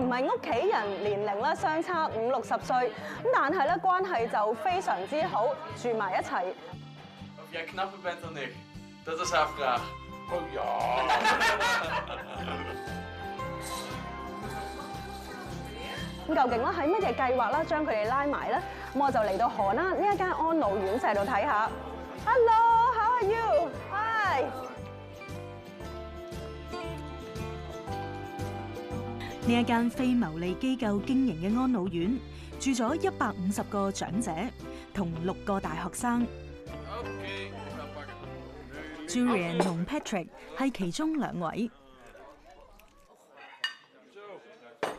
唔係屋企人年齡咧相差五六十歲，咁但係咧關係就非常之好，住埋一齊。咁究竟咧係乜嘢計劃啦？將佢哋拉埋咧？咁我就嚟到荷蘭呢一間安老院勢度睇下。Hello, how are you? Hi. 呢一间非牟利机构经营嘅安老院，住咗一百五十个长者同六个大学生。j u l i a n 同 Patrick 系其中两位。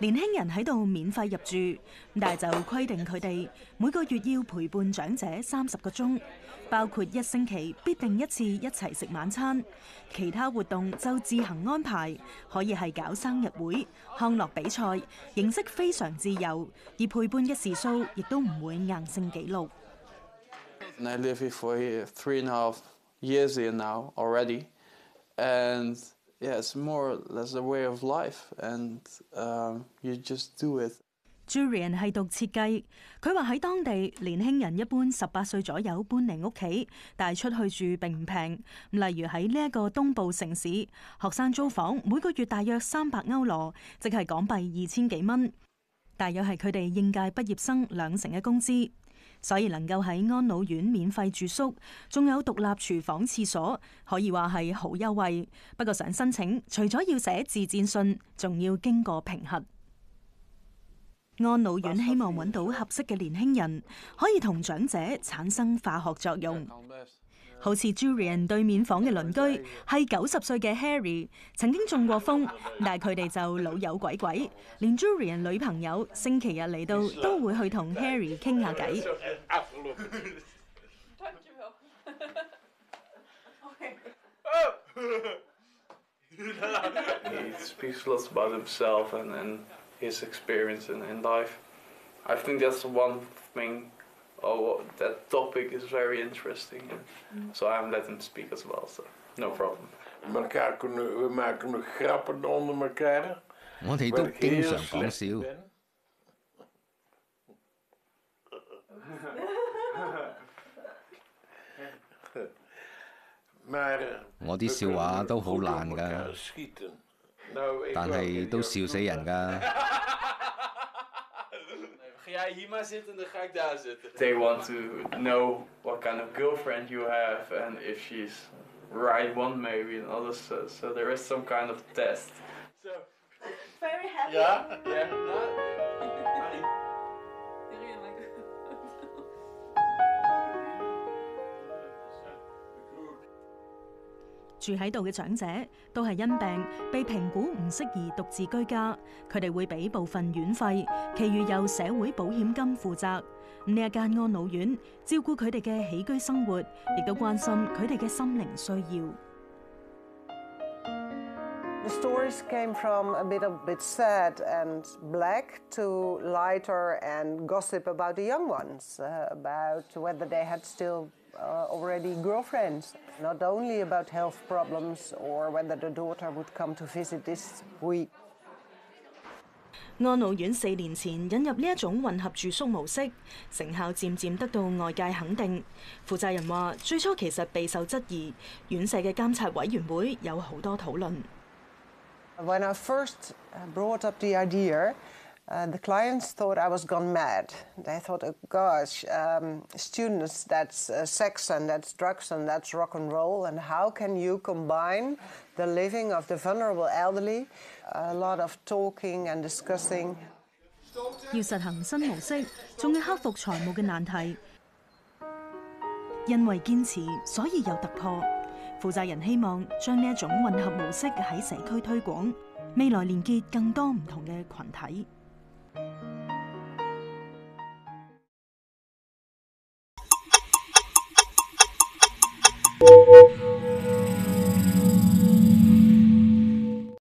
年輕人喺度免費入住，但係就規定佢哋每個月要陪伴長者三十個鐘，包括一星期必定一次一齊食晚餐，其他活動就自行安排，可以係搞生日會、康樂比賽，形式非常自由。而陪伴嘅時數亦都唔會硬性記錄。是，more that's a way of life, and you just do it. Julian 系读设计，佢话喺当地，年轻人一般十八岁左右搬嚟屋企，但系出去住并唔平。例如喺呢一个东部城市，学生租房每个月大约三百欧罗，即系港币二千几蚊，大约系佢哋应届毕业生两成嘅工资。所以能夠喺安老院免費住宿，仲有獨立廚房、廁所，可以話係好優惠。不過想申請，除咗要寫自荐信，仲要經過评核。安老院希望揾到合適嘅年輕人，可以同長者產生化學作用。好似 j u l i a n 對面房嘅鄰居係九十歲嘅 Harry，曾經中過風，但係佢哋就老友鬼鬼，連 j u l i a n 女朋友星期日嚟到都會去同 Harry 傾下偈。oh, that topic is very interesting. Mm. So I'm letting speak as well, so no problem. Elkaar we make grappen onder elkaar. Want hij doet things aan kan stil. Maar 我啲笑話都好爛㗎，但係都笑死人㗎。jij hier maar dan ga ik daar zitten. They want to know what kind of girlfriend you have and if she's right one maybe and others. So, so there is some kind of test. So very happy. Yeah, yeah. 住喺度嘅長者都係因病被評估唔適宜獨自居家，佢哋會俾部分院費，其餘由社會保險金負責。呢一間安老院照顧佢哋嘅起居生活，亦都關心佢哋嘅心靈需要。uh, already girlfriends, not only about health problems or whether the daughter would come to visit this week. 安老院四年前引入呢一種混合住宿模式，成效漸漸得到外界肯定。負責人話：最初其實備受質疑，院舍嘅監察委員會有好多討論。When I first uh, brought up the idea, uh, the clients thought I was gone mad. They thought, oh gosh, um, students, that's uh, sex and that's drugs and that's rock and roll. And how can you combine the living of the vulnerable elderly? A lot of talking and discussing. 要實行新模式，仲要克服財務嘅難題。因為堅持，所以有突破。負責人希望將呢一種混合模式喺社區推廣，未來連結更多唔同嘅群體。